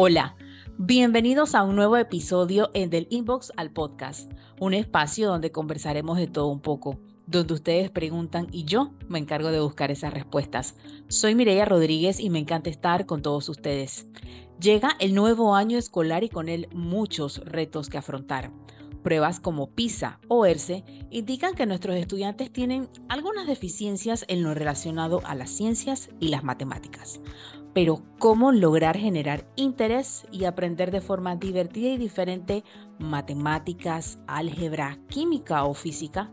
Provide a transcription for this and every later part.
Hola, bienvenidos a un nuevo episodio en Del Inbox al Podcast, un espacio donde conversaremos de todo un poco, donde ustedes preguntan y yo me encargo de buscar esas respuestas. Soy Mireya Rodríguez y me encanta estar con todos ustedes. Llega el nuevo año escolar y con él muchos retos que afrontar. Pruebas como PISA o ERCE indican que nuestros estudiantes tienen algunas deficiencias en lo relacionado a las ciencias y las matemáticas. Pero ¿cómo lograr generar interés y aprender de forma divertida y diferente matemáticas, álgebra, química o física?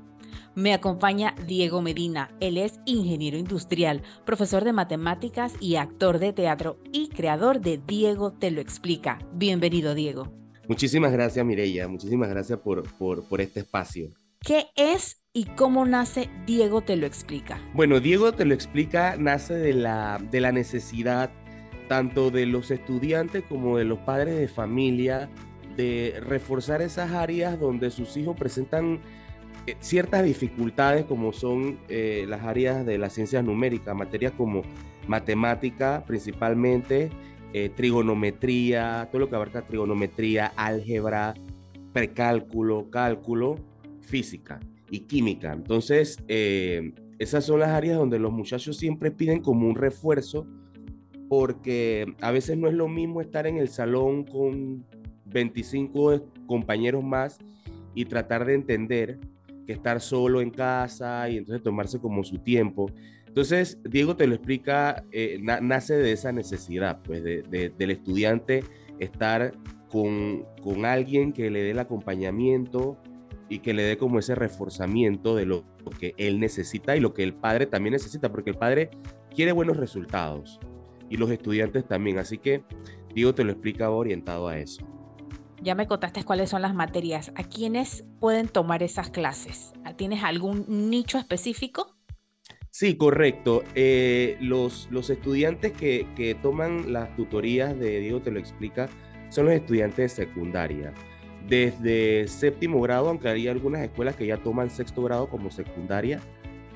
Me acompaña Diego Medina. Él es ingeniero industrial, profesor de matemáticas y actor de teatro y creador de Diego Te lo explica. Bienvenido, Diego. Muchísimas gracias, Mireya. Muchísimas gracias por, por, por este espacio. ¿Qué es y cómo nace Diego Te lo explica? Bueno, Diego Te lo explica nace de la, de la necesidad tanto de los estudiantes como de los padres de familia de reforzar esas áreas donde sus hijos presentan eh, ciertas dificultades como son eh, las áreas de las ciencias numéricas, materias como matemática principalmente, eh, trigonometría, todo lo que abarca trigonometría, álgebra, precálculo, cálculo, física y química. Entonces, esas son las áreas donde los muchachos siempre piden como un refuerzo porque a veces no es lo mismo estar en el salón con 25 compañeros más y tratar de entender que estar solo en casa y entonces tomarse como su tiempo. Entonces, Diego te lo explica, eh, nace de esa necesidad, pues, del estudiante estar con, con alguien que le dé el acompañamiento y que le dé como ese reforzamiento de lo que él necesita y lo que el padre también necesita, porque el padre quiere buenos resultados y los estudiantes también. Así que Diego te lo explica orientado a eso. Ya me contaste cuáles son las materias. ¿A quiénes pueden tomar esas clases? ¿Tienes algún nicho específico? Sí, correcto. Eh, los, los estudiantes que, que toman las tutorías de Diego te lo explica son los estudiantes de secundaria. Desde séptimo grado, aunque hay algunas escuelas que ya toman sexto grado como secundaria,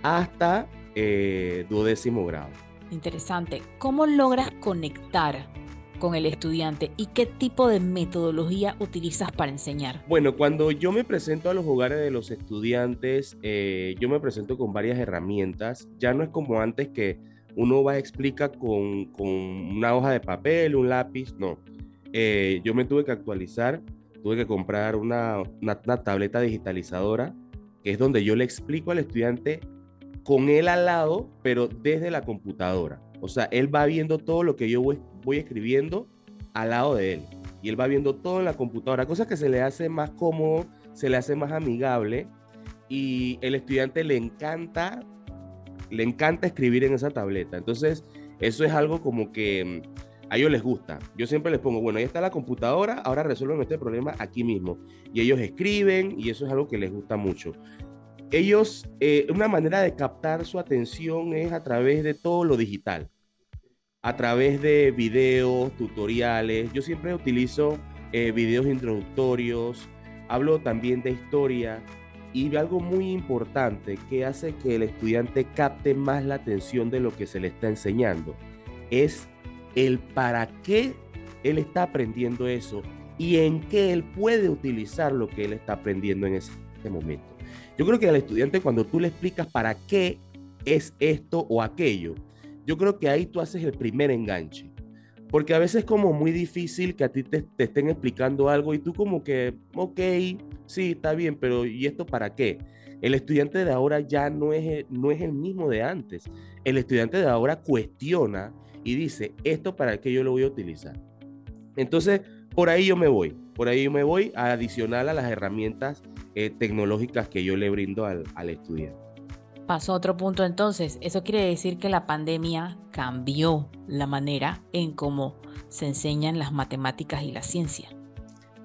hasta eh, duodécimo grado. Interesante. ¿Cómo logras conectar con el estudiante y qué tipo de metodología utilizas para enseñar? Bueno, cuando yo me presento a los hogares de los estudiantes, eh, yo me presento con varias herramientas. Ya no es como antes que uno va a explicar con, con una hoja de papel, un lápiz, no. Eh, yo me tuve que actualizar, tuve que comprar una, una, una tableta digitalizadora, que es donde yo le explico al estudiante con él al lado, pero desde la computadora. O sea, él va viendo todo lo que yo voy, escribiendo al lado de él. Y él va viendo todo en la computadora, cosa que se le hace más cómodo, se le hace más amigable. Y el estudiante le encanta, le encanta escribir en esa tableta. Entonces, eso es algo como que mm, a ellos les gusta. Yo siempre les pongo, bueno, ahí está la computadora, ahora resuelven este problema aquí mismo. Y ellos escriben y eso es algo que les gusta mucho ellos, eh, una manera de captar su atención es a través de todo lo digital, a través de videos, tutoriales. Yo siempre utilizo eh, videos introductorios, hablo también de historia y algo muy importante que hace que el estudiante capte más la atención de lo que se le está enseñando es el para qué él está aprendiendo eso y en qué él puede utilizar lo que él está aprendiendo en ese momento. Yo creo que al estudiante cuando tú le explicas para qué es esto o aquello, yo creo que ahí tú haces el primer enganche. Porque a veces es como muy difícil que a ti te, estén explicando algo y tú como que, ok, sí, está bien, pero ¿y esto para qué? El estudiante de ahora ya no es, no es el mismo de antes. El estudiante de ahora cuestiona y dice, ¿esto para qué yo lo voy a utilizar? Entonces, por ahí yo me voy. Por ahí yo me voy adicional a las herramientas eh, tecnológicas que yo le brindo al, al estudiante. Paso a otro punto entonces. Eso quiere decir que la pandemia cambió la manera en cómo se enseñan las matemáticas y la ciencia.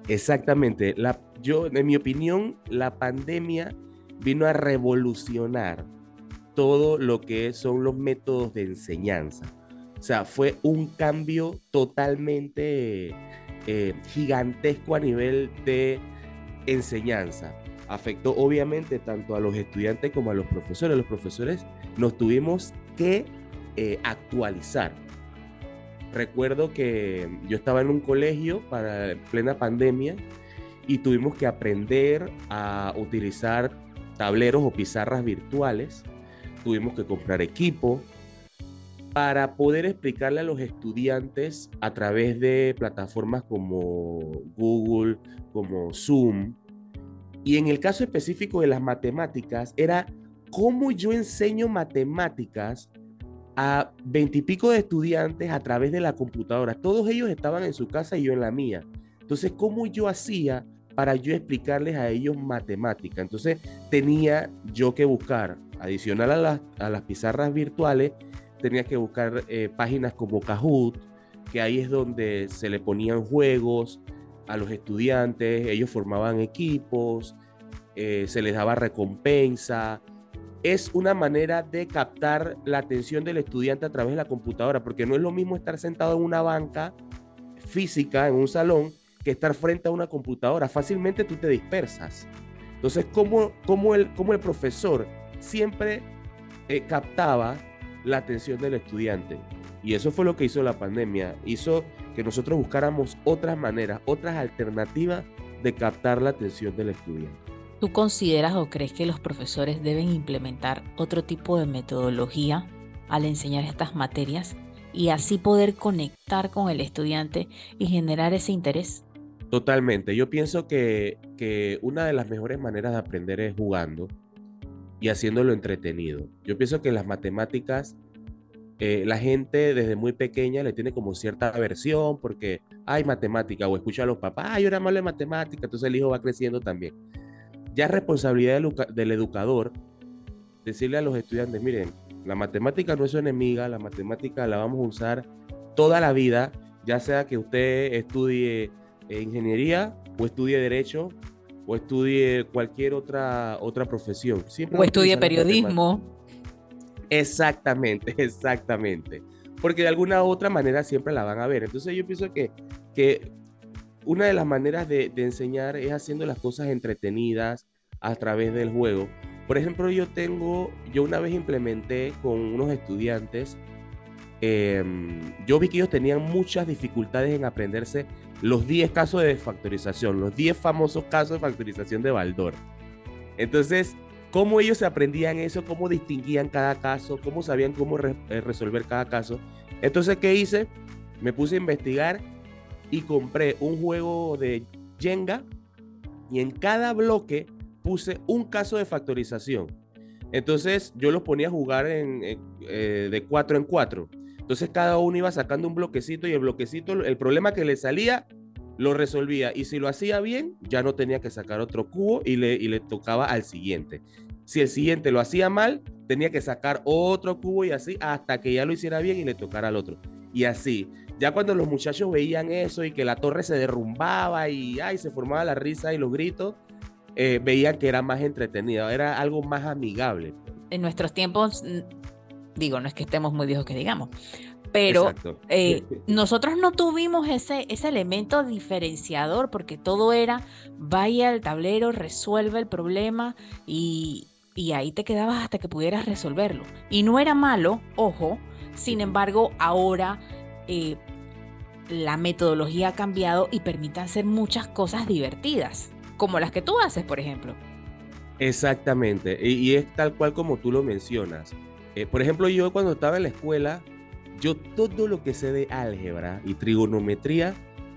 Exactamente. La, yo, en mi opinión, la pandemia vino a revolucionar todo lo que son los métodos de enseñanza. O sea, fue un cambio totalmente eh, gigantesco a nivel de enseñanza. Afectó obviamente tanto a los estudiantes como a los profesores. Los profesores nos tuvimos que eh, actualizar. recuerdo que yo estaba en un colegio para plena pandemia y tuvimos que aprender a utilizar tableros o pizarras virtuales. Tuvimos que comprar equipo para poder explicarle a los estudiantes a través de plataformas como Google, como Zoom. Y en el caso específico de las matemáticas, era cómo yo enseño matemáticas a veintipico de estudiantes a través de la computadora. Todos ellos estaban en su casa y yo en la mía. Entonces, ¿cómo yo hacía para yo explicarles a ellos matemática? Entonces, tenía yo que buscar, adicional a, las, a las pizarras virtuales, tenía que buscar eh, páginas como Kahoot, que ahí es donde se le ponían juegos a los estudiantes, ellos formaban equipos, eh, se les daba recompensa, es una manera de captar la atención del estudiante a través de la computadora, porque no es lo mismo estar sentado en una banca física, en un salón, que estar frente a una computadora. Fácilmente tú te dispersas. Entonces, ¿cómo, cómo, el, cómo el profesor siempre eh, captaba la atención del estudiante? Y eso fue lo que hizo la pandemia. Hizo que nosotros buscáramos otras maneras, otras alternativas de captar la atención del estudiante. ¿Tú consideras o crees que los profesores deben implementar otro tipo de metodología al enseñar estas materias y así poder conectar con el estudiante y generar ese interés? Totalmente. Yo pienso que, que una de las mejores maneras de aprender es jugando y haciéndolo entretenido. Yo pienso que las matemáticas, eh, la gente desde muy pequeña le tiene como cierta aversión porque hay matemática o escucha a los papás, ay, era malo de matemática, entonces el hijo va creciendo también ya es responsabilidad del, educador decirle a los estudiantes, miren, la matemática no es su enemiga, la matemática la vamos a usar toda la vida, ya sea que usted estudie eh, ingeniería o estudie derecho o estudie cualquier otra, otra profesión. o estudie periodismo. Exactamente, exactamente. Porque de alguna u otra manera siempre la van a ver. Entonces yo pienso que, que una de las maneras de, enseñar es haciendo las cosas entretenidas a través del juego. Por ejemplo, yo tengo, yo una vez implementé con unos estudiantes, em, yo vi que ellos tenían muchas dificultades en aprenderse los 10 casos de factorización, los 10 famosos casos de factorización de Baldor. Entonces, cómo ellos aprendían eso, cómo distinguían cada caso, cómo sabían cómo eh, resolver cada caso. Entonces, ¿qué hice? Me puse a investigar y compré un juego de Jenga y en cada bloque puse un caso de factorización. Entonces yo los ponía a jugar en, eh, de cuatro en cuatro. Entonces cada uno iba sacando un bloquecito y el bloquecito, el problema que le salía, lo resolvía. Y si lo hacía bien, ya no tenía que sacar otro cubo y le, y le tocaba al siguiente. Si el siguiente lo hacía mal, tenía que sacar otro cubo y así hasta que ya lo hiciera bien y le tocara al otro. Y así. Ya cuando los muchachos veían eso y que la torre se derrumbaba y ay, se formaba la risa y los gritos, eh, veían que era más entretenido, era algo más amigable. En nuestros tiempos, digo, no es que estemos muy viejos que digamos, pero eh, nosotros no tuvimos ese, ese elemento diferenciador porque todo era vaya al tablero, resuelve el problema y, y ahí te quedabas hasta que pudieras resolverlo. Y no era malo, ojo, sin embargo, ahora eh, la metodología ha cambiado y permite hacer muchas cosas divertidas, como las que tú haces, por ejemplo. Exactamente, y, es tal cual como tú lo mencionas. Eh, por ejemplo, yo cuando estaba en la escuela, yo todo lo que sé de álgebra y trigonometría,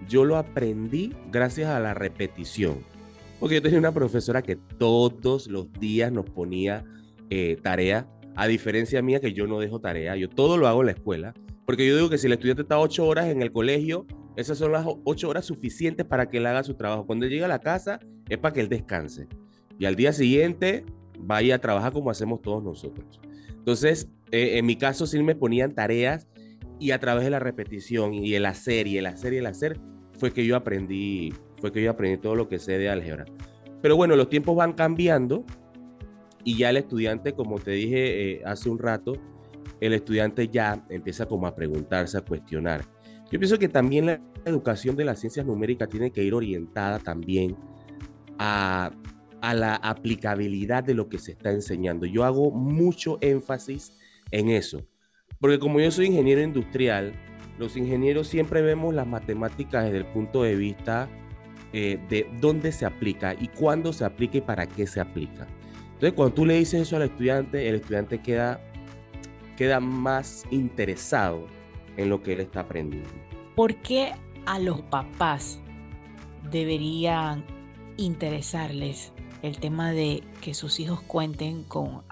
yo lo aprendí gracias a la repetición. Porque yo tenía una profesora que todos los días nos ponía eh, tarea, a diferencia mía que yo no dejo tarea, yo todo lo hago en la escuela. Porque yo digo que si el estudiante está ocho horas en el colegio, esas son las ocho horas suficientes para que él haga su trabajo. Cuando él llega a la casa, es para que él descanse. Y al día siguiente, vaya a trabajar como hacemos todos nosotros. Entonces, eh, en mi caso, sí me ponían tareas y a través de la repetición y el hacer y el hacer y el hacer, fue que yo aprendí, fue que yo aprendí todo lo que sé de álgebra. Pero bueno, los tiempos van cambiando y ya el estudiante, como te dije eh, hace un rato, el estudiante ya empieza como a preguntarse, a cuestionar. Yo pienso que también la educación de las ciencias numéricas tiene que ir orientada también a, a la aplicabilidad de lo que se está enseñando. Yo hago mucho énfasis en eso, porque como yo soy ingeniero industrial, los ingenieros siempre vemos las matemáticas desde el punto de vista eh, de dónde se aplica y cuándo se aplica y para qué se aplica. Entonces, cuando tú le dices eso al estudiante, el estudiante queda, queda más interesado en lo que él está aprendiendo. ¿Por qué a los papás deberían interesarles el tema de que sus hijos cuenten con,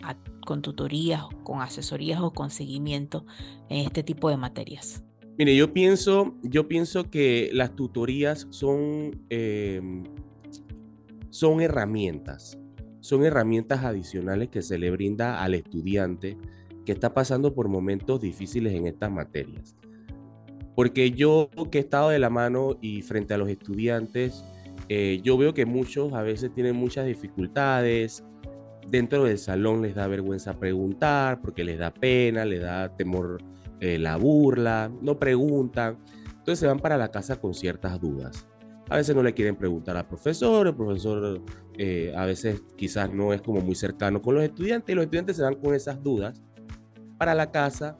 con tutorías, con asesorías o con seguimiento en este tipo de materias? Mire, yo pienso, yo pienso que las tutorías son, em, son herramientas, son herramientas adicionales que se le brinda al estudiante que está pasando por momentos difíciles en estas materias. Porque yo que he estado de la mano y frente a los estudiantes, eh, yo veo que muchos a veces tienen muchas dificultades. Dentro del salón les da vergüenza preguntar porque les da pena, les da temor eh, la burla, no preguntan. Entonces se van para la casa con ciertas dudas. A veces no le quieren preguntar al profesor, el profesor eh, a veces quizás no es como muy cercano con los estudiantes y los estudiantes se van con esas dudas para la casa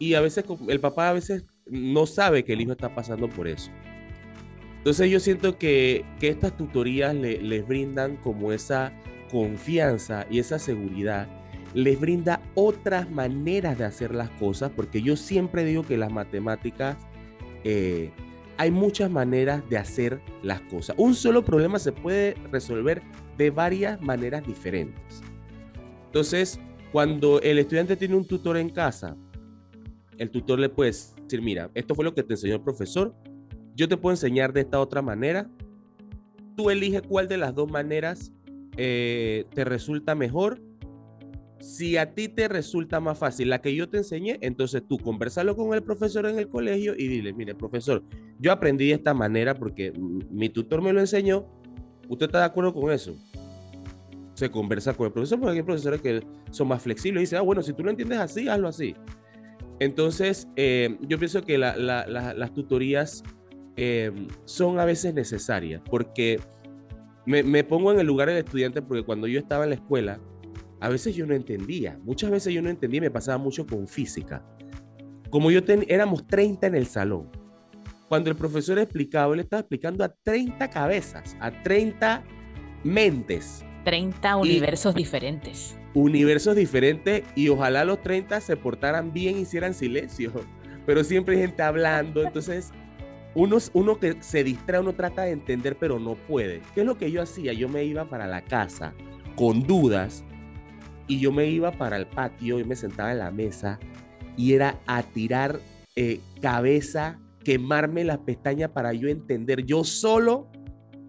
y a veces el papá a veces no sabe que el hijo está pasando por eso. Entonces yo siento que, que estas tutorías le, les brindan como esa confianza y esa seguridad les brinda otras maneras de hacer las cosas, porque yo siempre digo que las matemáticas eh, hay muchas maneras de hacer las cosas. Un solo problema se puede resolver de varias maneras diferentes. Entonces, cuando el estudiante tiene un tutor en casa, el tutor le puede decir, mira, esto fue lo que te enseñó el profesor, yo te puedo enseñar de esta otra manera, tú eliges cuál de las dos maneras eh, te resulta mejor si a ti te resulta más fácil la que yo te enseñé, entonces tú conversalo con el profesor en el colegio y dile, mire, profesor, yo aprendí de esta manera porque mi tutor me lo enseñó. ¿Usted está de acuerdo con eso? Se conversa con el profesor porque hay profesores que son más flexibles y dicen, ah, bueno, si tú lo entiendes así, hazlo así. Entonces, eh, yo pienso que las tutorías eh, son a veces necesarias porque me, me pongo en el lugar del estudiante porque cuando yo estaba en la escuela, a veces yo no entendía, muchas veces yo no entendía, me pasaba mucho con física. Como yo éramos 30 en el salón, cuando el profesor explicaba, él estaba explicando a 30 cabezas, a 30 mentes. 30 universos diferentes. Universos diferentes y ojalá los 30 se portaran bien, hicieran silencio, pero siempre hay gente hablando, entonces uno, uno que se distrae, uno trata de entender, pero no puede. ¿Qué es lo que yo hacía? Yo me iba para la casa con dudas y yo me iba para el patio y me sentaba en la mesa y era a tirar eh, cabeza, quemarme las pestañas para yo entender yo solo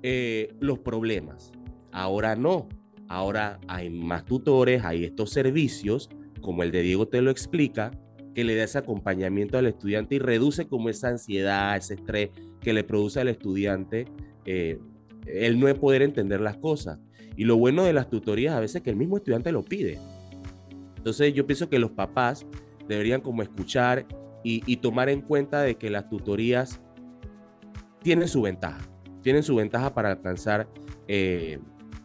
eh, los problemas. Ahora no, ahora hay más tutores, hay estos servicios, como el de Diego te lo explica, que le da ese acompañamiento al estudiante y reduce como esa ansiedad, ese estrés que le produce al estudiante eh, el no poder entender las cosas. Y lo bueno de las tutorías a veces es que el mismo estudiante lo pide. Entonces yo pienso que los papás deberían como escuchar y, tomar en cuenta de que las tutorías tienen su ventaja, tienen su ventaja para alcanzar eh,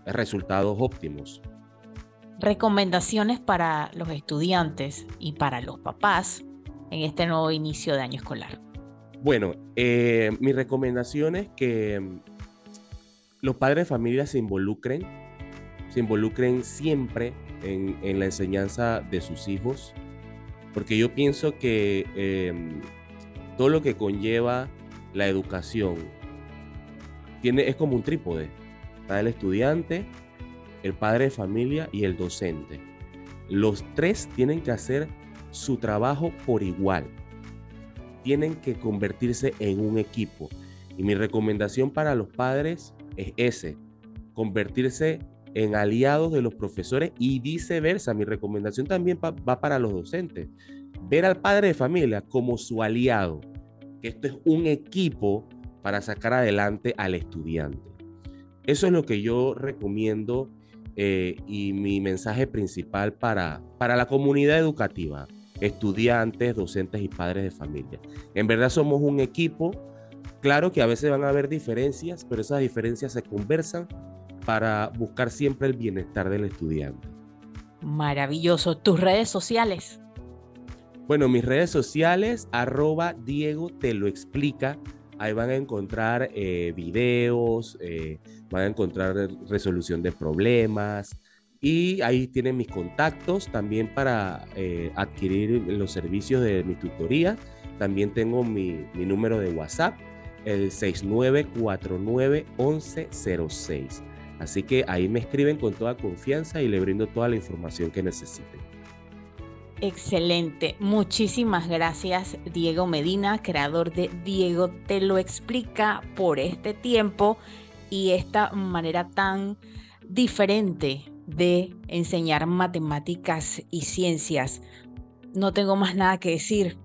resultados óptimos. Recomendaciones para los estudiantes y para los papás en este nuevo inicio de año escolar. Bueno, eh, mi recomendación es que los padres de familia se involucren, se involucren siempre en, la enseñanza de sus hijos, porque yo pienso que em, todo lo que conlleva la educación tiene, es como un trípode. Está el estudiante, el padre de familia y el docente. Los tres tienen que hacer su trabajo por igual. Tienen que convertirse en un equipo. Y mi recomendación para los padres es ese, convertirse en aliados de los profesores y viceversa. Mi recomendación también va para los docentes. Ver al padre de familia como su aliado, que esto es un equipo para sacar adelante al estudiante. Eso es lo que yo recomiendo eh, y mi mensaje principal para, para la comunidad educativa, estudiantes, docentes y padres de familia. En verdad somos un equipo Claro que a veces van a haber diferencias, pero esas diferencias se conversan para buscar siempre el bienestar del estudiante. Maravilloso. ¿Tus redes sociales? Bueno, mis redes sociales, arroba Diego te lo explica. Ahí van a encontrar eh, videos, eh, van a encontrar resolución de problemas y ahí tienen mis contactos también para eh, adquirir los servicios de mi tutoría. También tengo mi, mi número de WhatsApp, el 69491106. Así que ahí me escriben con toda confianza y le brindo toda la información que necesiten. Excelente. Muchísimas gracias, Diego Medina, creador de Diego Te lo explica por este tiempo y esta manera tan diferente de enseñar matemáticas y ciencias. No tengo más nada que decir.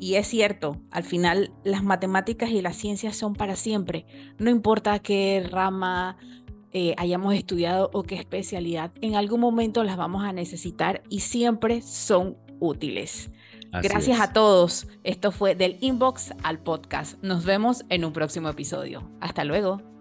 Y es cierto, al final las matemáticas y las ciencias son para siempre. No importa qué rama eh, hayamos estudiado o qué especialidad, en algún momento las vamos a necesitar y siempre son útiles. Gracias a todos. Esto fue del inbox al podcast. Nos vemos en un próximo episodio. Hasta luego.